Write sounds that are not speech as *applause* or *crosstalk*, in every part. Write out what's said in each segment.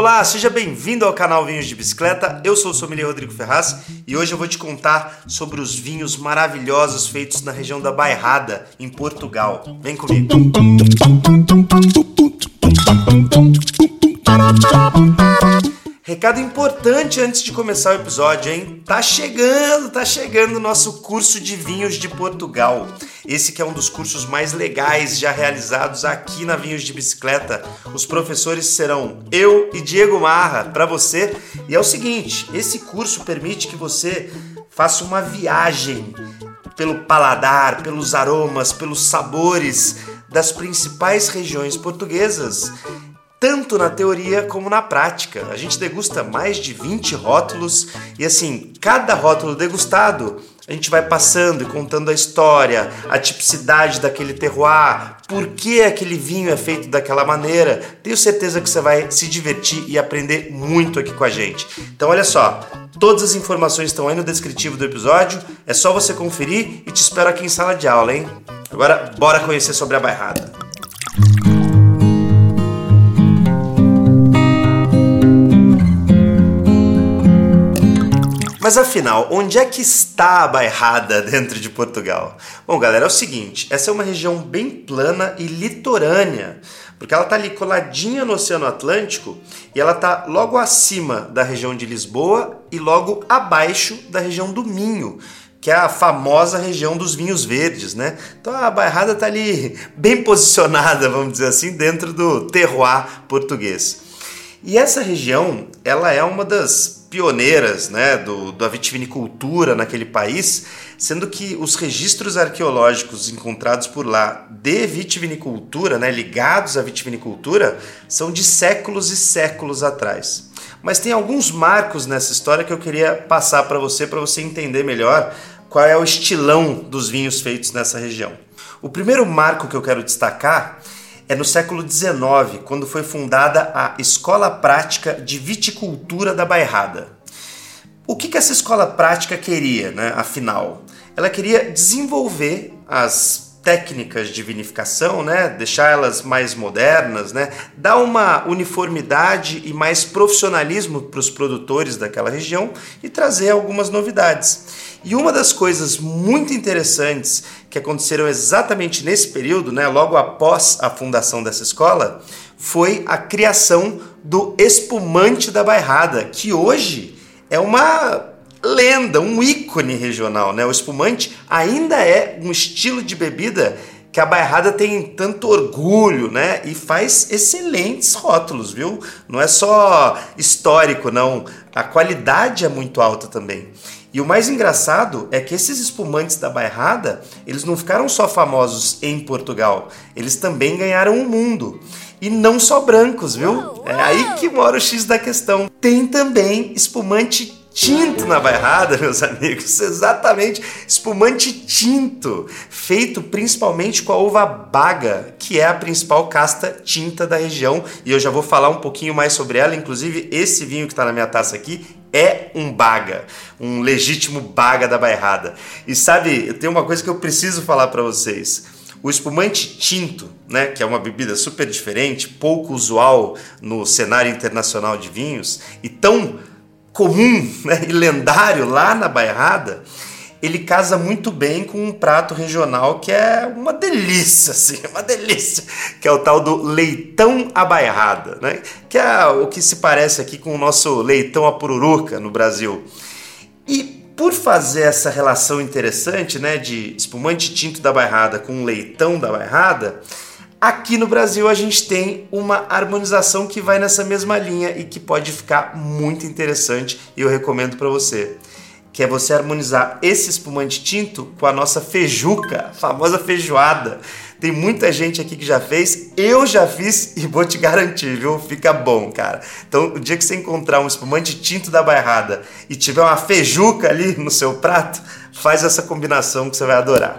Olá, seja bem-vindo ao canal Vinhos de Bicicleta. Eu sou o sommelier Rodrigo Ferraz e hoje eu vou te contar sobre os vinhos maravilhosos feitos na região da Bairrada, em Portugal. Vem comigo. Recado importante antes de começar o episódio, hein? Tá chegando, tá chegando o nosso curso de vinhos de Portugal. Esse que é um dos cursos mais legais já realizados aqui na Vinhos de Bicicleta. Os professores serão eu e Diego Marra para você. E é o seguinte, esse curso permite que você faça uma viagem pelo paladar, pelos aromas, pelos sabores das principais regiões portuguesas tanto na teoria como na prática. A gente degusta mais de 20 rótulos e assim, cada rótulo degustado, a gente vai passando e contando a história, a tipicidade daquele terroir, por que aquele vinho é feito daquela maneira. Tenho certeza que você vai se divertir e aprender muito aqui com a gente. Então olha só, todas as informações estão aí no descritivo do episódio, é só você conferir e te espero aqui em sala de aula, hein? Agora bora conhecer sobre a bairrada. Mas afinal, onde é que está a Bairrada *laughs* dentro de Portugal? Bom, galera, é o seguinte: essa é uma região bem plana e litorânea, porque ela está ali coladinha no Oceano Atlântico e ela está logo acima da região de Lisboa e logo abaixo da região do Minho, que é a famosa região dos vinhos verdes, né? Então a Bairrada está ali *laughs* bem posicionada, vamos dizer assim, dentro do terroir português. E essa região, ela é uma das pioneiras né, do, da vitivinicultura naquele país, sendo que os registros arqueológicos encontrados por lá de vitivinicultura, né, ligados à vitivinicultura, são de séculos e séculos atrás. Mas tem alguns marcos nessa história que eu queria passar para você, para você entender melhor qual é o estilão dos vinhos feitos nessa região. O primeiro marco que eu quero destacar é no século XIX, quando foi fundada a Escola Prática de Viticultura da Bairrada. O que, que essa escola prática queria, né, afinal? Ela queria desenvolver as técnicas de vinificação, né? deixar elas mais modernas, né? dar uma uniformidade e mais profissionalismo para os produtores daquela região e trazer algumas novidades. E uma das coisas muito interessantes que aconteceram exatamente nesse período, né? logo após a fundação dessa escola, foi a criação do espumante da bairrada, que hoje é uma lenda, um ícone regional, né? O espumante ainda é um estilo de bebida que a Bairrada tem tanto orgulho, né? E faz excelentes rótulos, viu? Não é só histórico, não. A qualidade é muito alta também. E o mais engraçado é que esses espumantes da Bairrada, eles não ficaram só famosos em Portugal, eles também ganharam o mundo. E não só brancos, viu? É aí que mora o X da questão. Tem também espumante tinto na bairrada, *laughs* meus amigos, exatamente, espumante tinto, feito principalmente com a uva baga, que é a principal casta tinta da região, e eu já vou falar um pouquinho mais sobre ela, inclusive esse vinho que está na minha taça aqui é um baga, um legítimo baga da bairrada. E sabe, eu tenho uma coisa que eu preciso falar para vocês. O espumante tinto, né, que é uma bebida super diferente, pouco usual no cenário internacional de vinhos e tão comum *laughs* né, e lendário lá na Bairrada, ele casa muito bem com um prato regional que é uma delícia, assim, *laughs* uma delícia, que é o tal do leitão à bairrada, né? Que é o que se parece aqui com o nosso leitão à pururuca no Brasil. E por fazer essa relação interessante, né, de espumante tinto da bairrada com leitão da bairrada, Aqui no Brasil a gente tem uma harmonização que vai nessa mesma linha e que pode ficar muito interessante e eu recomendo para você. Que é você harmonizar esse espumante tinto com a nossa feijuca, a famosa feijoada. Tem muita gente aqui que já fez, eu já fiz e vou te garantir, viu? Fica bom, cara. Então, o dia que você encontrar um espumante tinto da bairrada e tiver uma feijuca ali no seu prato, faz essa combinação que você vai adorar.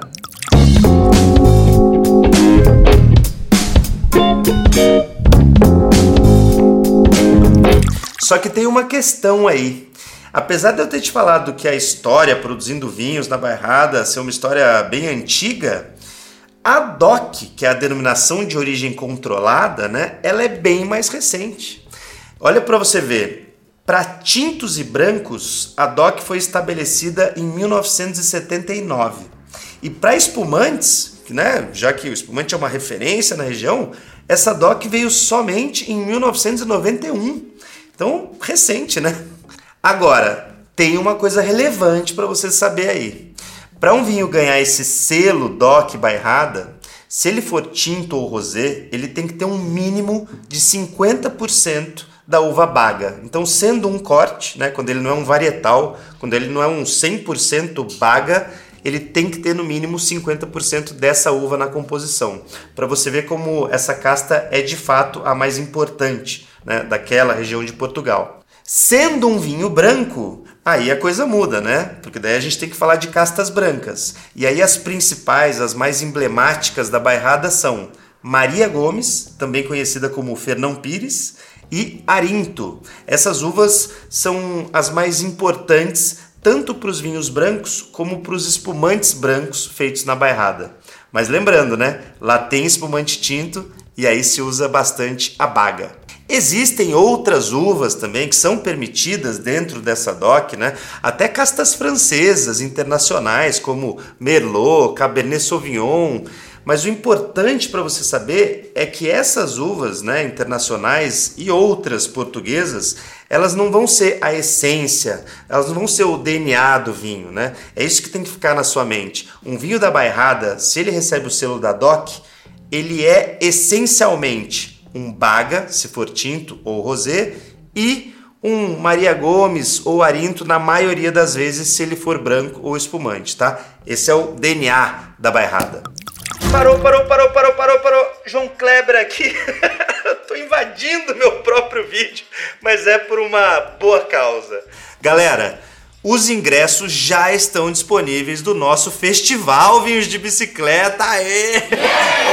Só que tem uma questão aí. Apesar de eu ter te falado que a história produzindo vinhos na Bairrada ser uma história bem antiga, a DOC, que é a denominação de origem controlada, né, ela é bem mais recente. Olha para você ver. Para tintos e brancos, a DOC foi estabelecida em 1979. E para espumantes, né, já que o espumante é uma referência na região, essa DOC veio somente em 1991. Então, recente, né? Agora, tem uma coisa relevante para você saber aí. Para um vinho ganhar esse selo DOC Bairrada, se ele for tinto ou rosé, ele tem que ter um mínimo de 50% da uva baga. Então, sendo um corte, né, quando ele não é um varietal, quando ele não é um 100% baga, ele tem que ter no mínimo 50% dessa uva na composição, para você ver como essa casta é de fato a mais importante né, daquela região de Portugal. Sendo um vinho branco, aí a coisa muda, né? Porque daí a gente tem que falar de castas brancas. E aí as principais, as mais emblemáticas da bairrada são Maria Gomes, também conhecida como Fernão Pires, e Arinto. Essas uvas são as mais importantes tanto para os vinhos brancos como para os espumantes brancos feitos na bairrada. Mas lembrando, né? Lá tem espumante tinto e aí se usa bastante a baga. Existem outras uvas também que são permitidas dentro dessa DOC, né? Até castas francesas internacionais como Merlot, Cabernet Sauvignon, mas o importante para você saber é que essas uvas né, internacionais e outras portuguesas, elas não vão ser a essência, elas não vão ser o DNA do vinho. Né? É isso que tem que ficar na sua mente. Um vinho da Bairrada, se ele recebe o selo da DOC, ele é essencialmente um baga, se for tinto ou rosé, e um Maria Gomes ou Arinto na maioria das vezes se ele for branco ou espumante, tá? Esse é o DNA da bairrada. Parou, parou, parou, parou, parou, parou. João Kleber aqui. *laughs* Tô invadindo meu próprio vídeo, mas é por uma boa causa. Galera, os ingressos já estão disponíveis do nosso Festival Vinhos de Bicicleta. Aê!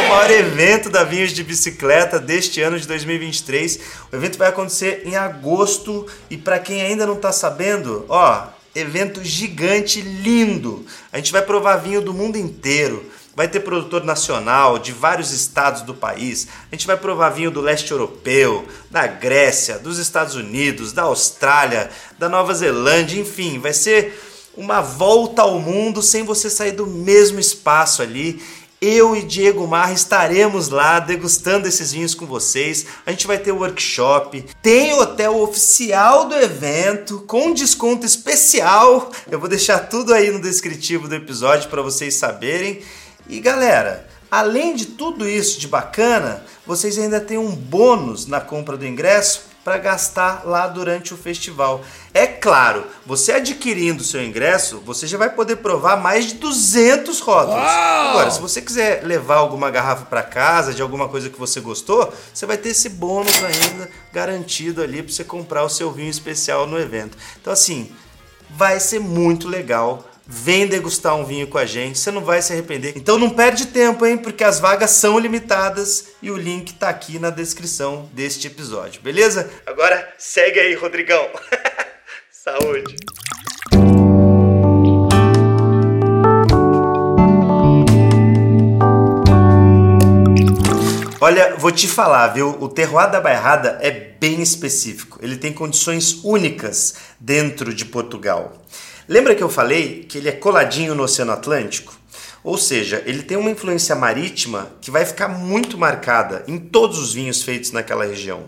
O maior evento da Vinhos de Bicicleta deste ano de 2023. O evento vai acontecer em agosto e para quem ainda não está sabendo, ó, evento gigante, lindo. A gente vai provar vinho do mundo inteiro vai ter produtor nacional de vários estados do país. A gente vai provar vinho do leste europeu, da Grécia, dos Estados Unidos, da Austrália, da Nova Zelândia, enfim, vai ser uma volta ao mundo sem você sair do mesmo espaço ali. Eu e Diego Marra estaremos lá degustando esses vinhos com vocês. A gente vai ter workshop, tem hotel oficial do evento com desconto especial. Eu vou deixar tudo aí no descritivo do episódio para vocês saberem. E galera, além de tudo isso de bacana, vocês ainda têm um bônus na compra do ingresso para gastar lá durante o festival. É claro, você adquirindo seu ingresso, você já vai poder provar mais de 200 rótulos. Uau! Agora, se você quiser levar alguma garrafa para casa de alguma coisa que você gostou, você vai ter esse bônus ainda garantido ali para você comprar o seu vinho especial no evento. Então assim, vai ser muito legal Vem degustar um vinho com a gente, você não vai se arrepender. Então não perde tempo, hein? Porque as vagas são limitadas e o link tá aqui na descrição deste episódio, beleza? Agora segue aí, Rodrigão. *laughs* Saúde. Olha, vou te falar, viu? O terroir da Bairrada é bem específico. Ele tem condições únicas dentro de Portugal. Lembra que eu falei que ele é coladinho no Oceano Atlântico? Ou seja, ele tem uma influência marítima que vai ficar muito marcada em todos os vinhos feitos naquela região.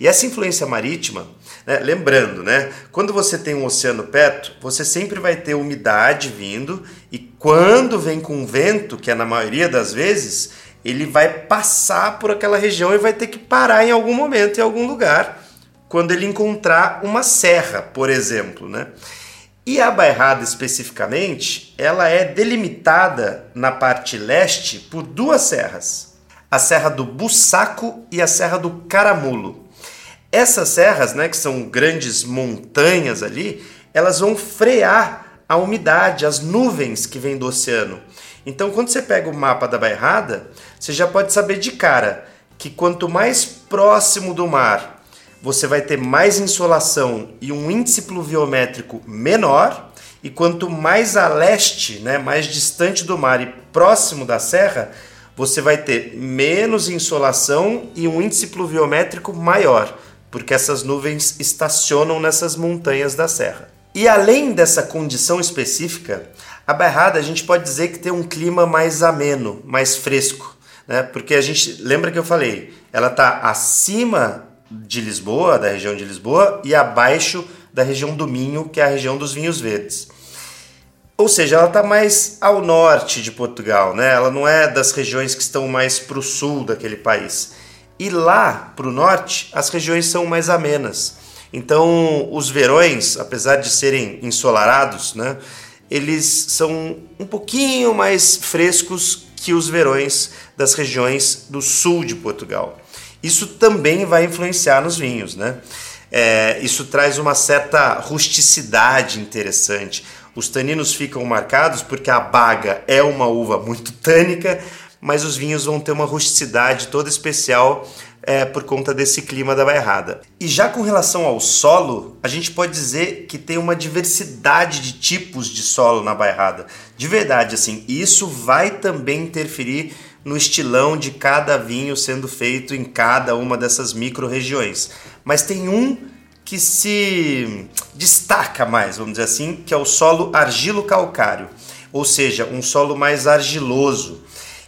E essa influência marítima, né, lembrando, né, quando você tem um oceano perto, você sempre vai ter umidade vindo e quando vem com vento, que é na maioria das vezes, ele vai passar por aquela região e vai ter que parar em algum momento, em algum lugar, quando ele encontrar uma serra, por exemplo, né? E a Bairrada especificamente, ela é delimitada na parte leste por duas serras, a Serra do Bussaco e a Serra do Caramulo. Essas serras, né, que são grandes montanhas ali, elas vão frear a umidade, as nuvens que vêm do oceano. Então, quando você pega o mapa da Bairrada, você já pode saber de cara que quanto mais próximo do mar você vai ter mais insolação e um índice pluviométrico menor, e quanto mais a leste, né, mais distante do mar e próximo da serra, você vai ter menos insolação e um índice pluviométrico maior. porque essas nuvens estacionam nessas montanhas da serra. E além dessa condição específica, a Bairrada a gente pode dizer que tem um clima mais ameno, mais fresco, né? Porque a gente lembra que eu falei, ela está acima de Lisboa, da região de Lisboa, e abaixo da região do Minho, que é a região dos vinhos verdes. Ou seja, ela está mais ao norte de Portugal, né? Ela não é das regiões que estão mais para o sul daquele país. E lá para o norte, as regiões são mais amenas. Então, os verões, apesar de serem ensolarados, né, eles são um pouquinho mais frescos que os verões das regiões do sul de Portugal. Isso também vai influenciar nos vinhos, né? É, isso traz uma certa rusticidade interessante. Os taninos ficam marcados porque a baga é uma uva muito tânica, mas os vinhos vão ter uma rusticidade toda especial é, por conta desse clima da bairrada. E já com relação ao solo, a gente pode dizer que tem uma diversidade de tipos de solo na bairrada. De verdade, assim, isso vai também interferir no estilão de cada vinho sendo feito em cada uma dessas micro-regiões. Mas tem um que se destaca mais, vamos dizer assim, que é o solo argilo-calcário, ou seja, um solo mais argiloso.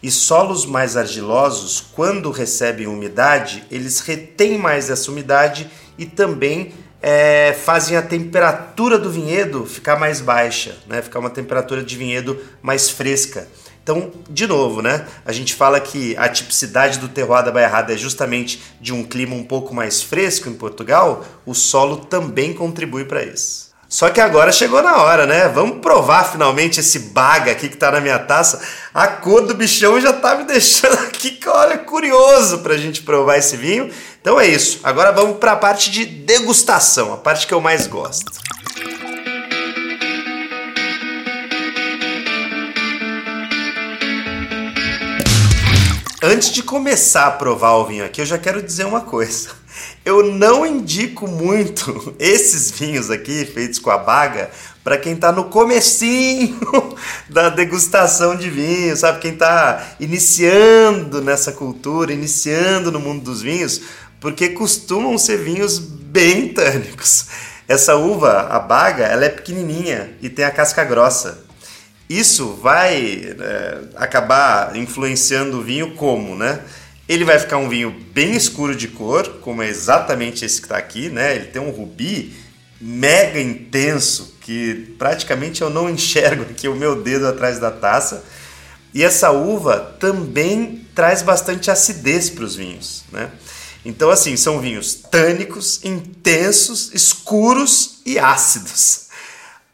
E solos mais argilosos, quando recebem umidade, eles retêm mais essa umidade e também é, fazem a temperatura do vinhedo ficar mais baixa, né? ficar uma temperatura de vinhedo mais fresca. Então, de novo, né? A gente fala que a tipicidade do terroir da Bairrada é justamente de um clima um pouco mais fresco em Portugal, o solo também contribui para isso. Só que agora chegou na hora, né? Vamos provar finalmente esse baga aqui que tá na minha taça. A cor do bichão já tá me deixando aqui, olha, curioso pra gente provar esse vinho. Então é isso. Agora vamos para a parte de degustação, a parte que eu mais gosto. Antes de começar a provar o vinho aqui, eu já quero dizer uma coisa. Eu não indico muito *laughs* esses vinhos aqui feitos com a baga para quem está no comecinho *laughs* da degustação de vinho, sabe? Quem está iniciando nessa cultura, iniciando no mundo dos vinhos, porque costumam ser vinhos bem tânicos. Essa uva, a baga, ela é pequenininha e tem a casca grossa. Isso vai é, acabar influenciando o vinho como, né? Ele vai ficar um vinho bem escuro de cor, como é exatamente esse que está aqui, né? Ele tem um rubi mega intenso que praticamente eu não *laughs* enxergo aqui o meu dedo atrás da taça. E essa uva também traz bastante acidez para os vinhos, né? Então, assim, são vinhos tânicos, intensos, escuros e ácidos.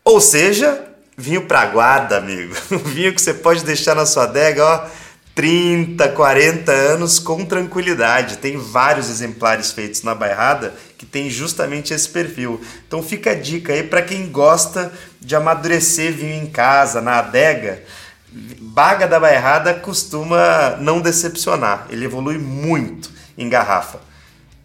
Ou seja, Vinho pra guarda, amigo. *laughs* Vinho que você pode deixar na sua adega, ó, 30, 40 anos com tranquilidade. Tem vários exemplares feitos na Bairrada que tem justamente esse perfil. Então fica a dica aí para quem gosta de amadurecer vinho em casa, na adega. Baga da Bairrada costuma não decepcionar. Ele evolui muito em garrafa.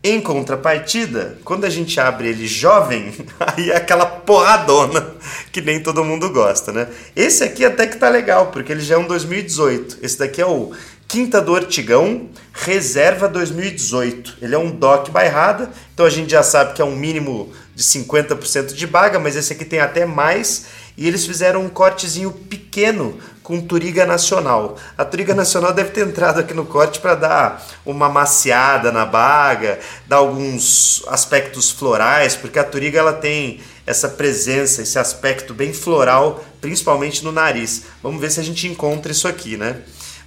Em contrapartida, quando a gente abre ele jovem, *laughs* aí é aquela porradona que nem todo mundo gosta, né? Esse aqui até que tá legal, porque ele já é um 2018. Esse daqui é o Quinta do Ortigão, Reserva 2018. Ele é um DOC bairrada, então a gente já sabe que é um mínimo de 50% de baga, mas esse aqui tem até mais. E eles fizeram um cortezinho pequeno com Turiga Nacional. A Turiga Nacional deve ter entrado aqui no corte para dar uma maciada na baga, dar alguns aspectos florais, porque a Turiga ela tem essa presença, esse aspecto bem floral, principalmente no nariz. Vamos ver se a gente encontra isso aqui, né?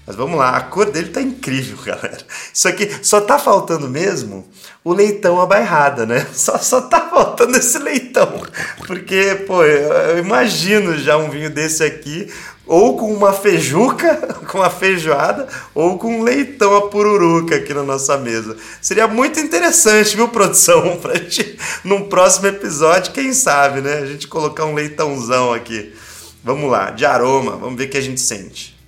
Mas vamos lá, a cor dele tá incrível, *laughs* galera. Isso aqui só tá faltando mesmo o leitão abairrada, né? *laughs* Só, só tá faltando esse leitão. *laughs* Porque, pô, eu imagino já um vinho desse aqui, ou com uma feijuca, *laughs* com uma feijoada, ou com um leitão a pururuca aqui na nossa mesa. Seria muito interessante, viu, produção? *laughs* Pra gente, num próximo episódio, quem sabe, né? A gente colocar um leitãozão aqui. Vamos lá, de aroma, vamos ver o que a gente sente.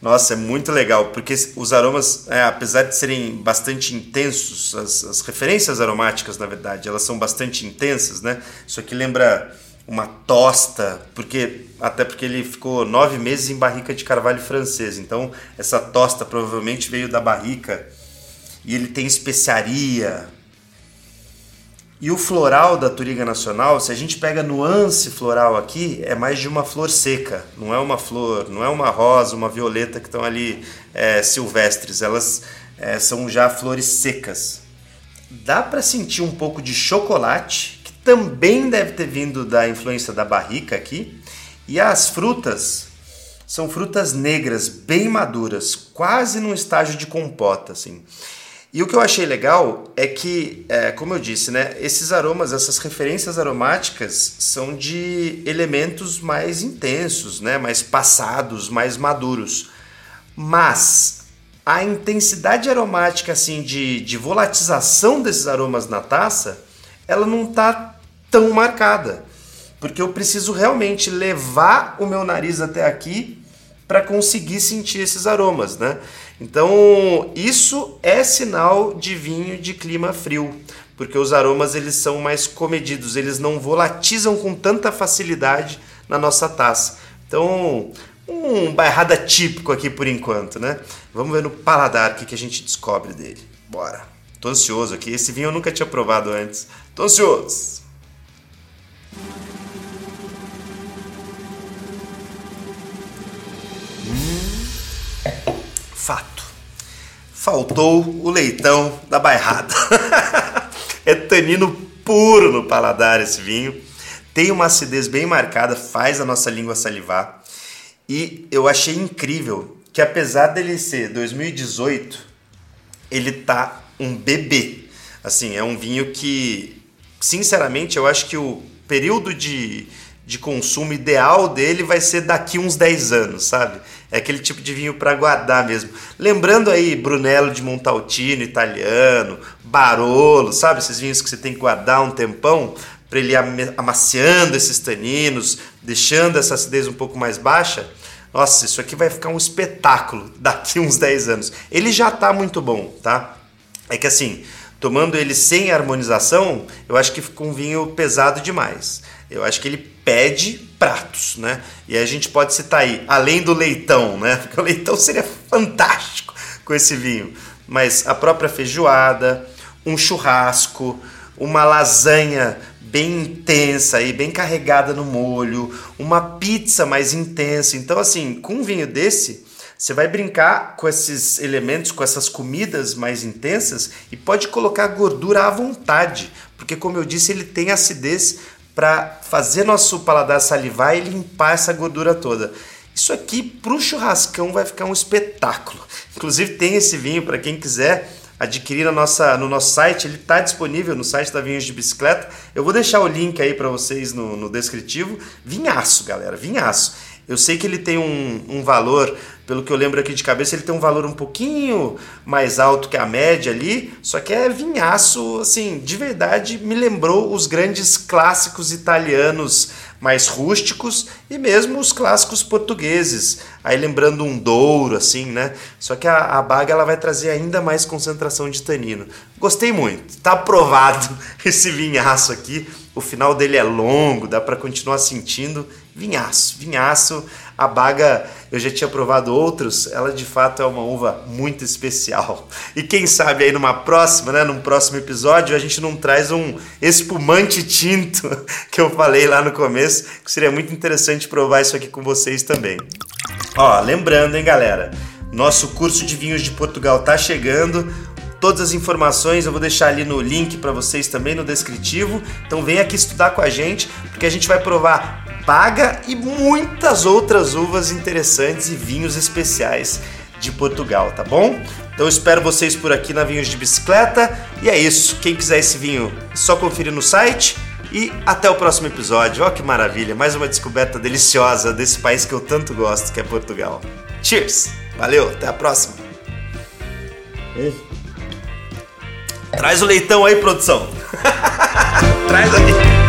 Nossa, é muito legal, porque os aromas, é, apesar de serem bastante intensos, as, as, referências aromáticas, na verdade, elas são bastante intensas, né? Isso aqui lembra uma tosta, porque até porque ele ficou nove meses em barrica de carvalho francês, então essa tosta provavelmente veio da barrica e ele tem especiaria. E o floral da Turiga Nacional, se a gente pega nuance floral aqui, é mais de uma flor seca, não é uma flor, não é uma rosa, uma violeta que estão ali é, silvestres, elas é, são já flores secas. Dá para sentir um pouco de chocolate, também deve ter vindo da influência da barrica aqui, e as frutas são frutas negras, bem maduras, quase num estágio de compota, assim. E o que eu achei legal é que, é, como eu disse, né, esses aromas, essas referências aromáticas são de elementos mais intensos, né, mais passados, mais maduros. Mas a intensidade aromática, assim, de, de volatização desses aromas na taça, ela não está tão marcada. Porque eu preciso realmente levar o meu nariz até aqui para conseguir sentir esses aromas, né? Então, isso é sinal de vinho de clima frio, porque os aromas eles são mais comedidos, eles não volatizam com tanta facilidade na nossa taça. Então, um bairrada típico aqui por enquanto, né? Vamos ver no paladar o que, que a gente descobre dele. Bora. Tô ansioso aqui, esse vinho eu nunca tinha provado antes. Tô ansioso. Fato. Faltou o leitão da bairrada. *laughs* é tanino puro no paladar esse vinho. Tem uma acidez bem marcada, faz a nossa língua salivar. E eu achei incrível que apesar dele ser 2018, ele tá um bebê. Assim, é um vinho que, sinceramente, eu acho que o período de, de consumo ideal dele vai ser daqui uns 10 anos, sabe? É aquele tipo de vinho para guardar mesmo. Lembrando aí Brunello de Montaltino, italiano, Barolo, sabe? Esses vinhos que você tem que guardar um tempão para ele amaciando esses taninos, deixando essa acidez um pouco mais baixa. Nossa, isso aqui vai ficar um espetáculo daqui uns 10 anos. Ele já está muito bom, tá? É que assim, tomando ele sem harmonização, eu acho que fica um vinho pesado demais. Eu acho que ele pede pratos, né? E a gente pode citar aí, além do leitão, né? *laughs* Porque o leitão seria fantástico com esse vinho. Mas a própria feijoada, um churrasco, uma lasanha bem intensa e bem carregada no molho, uma pizza mais intensa. Então, assim, com um vinho desse, você vai brincar com esses elementos, com essas comidas mais intensas e pode colocar gordura à vontade, porque, como eu disse, ele tem acidez para fazer nosso paladar salivar e limpar essa gordura toda. Isso aqui para o churrascão vai ficar um espetáculo. Inclusive tem esse vinho para quem quiser adquirir na nossa, no nosso site, ele está disponível no site da Vinhos de Bicicleta. Eu vou deixar o link aí para vocês no, no descritivo. Vinhaço, galera, vinhaço. Eu sei que ele tem um, um valor pelo que eu lembro aqui de cabeça, ele tem um valor um pouquinho mais alto que a média ali, só que é vinhaço, assim, de verdade me lembrou os grandes clássicos italianos mais rústicos e mesmo os clássicos portugueses. Aí lembrando um Douro, assim, né? Só que a, a baga ela vai trazer ainda mais concentração de tanino. Gostei muito, tá aprovado *laughs* esse vinhaço aqui. O final dele é longo, dá para continuar sentindo. Vinhaço, vinhaço. A baga, eu já tinha provado outros, ela de fato é uma uva muito especial. E quem sabe aí numa próxima, né, num próximo episódio, a gente não traz um espumante tinto *laughs* que eu falei lá no começo, que seria muito interessante provar isso aqui com vocês também. Ó, lembrando, hein, galera, nosso curso de vinhos de Portugal tá chegando. Todas as informações eu vou deixar ali no link para vocês também no descritivo. Então vem aqui estudar com a gente, porque a gente vai provar Paga e muitas outras uvas interessantes e vinhos especiais de Portugal, tá bom? Então espero vocês por aqui na Vinhos de Bicicleta. E é isso. Quem quiser esse vinho, é só conferir no site. E até o próximo episódio. Ó, que maravilha! Mais uma descoberta deliciosa desse país que eu tanto gosto, que é Portugal. Cheers! Valeu, até a próxima! Traz o leitão aí, produção! *laughs* Traz aí!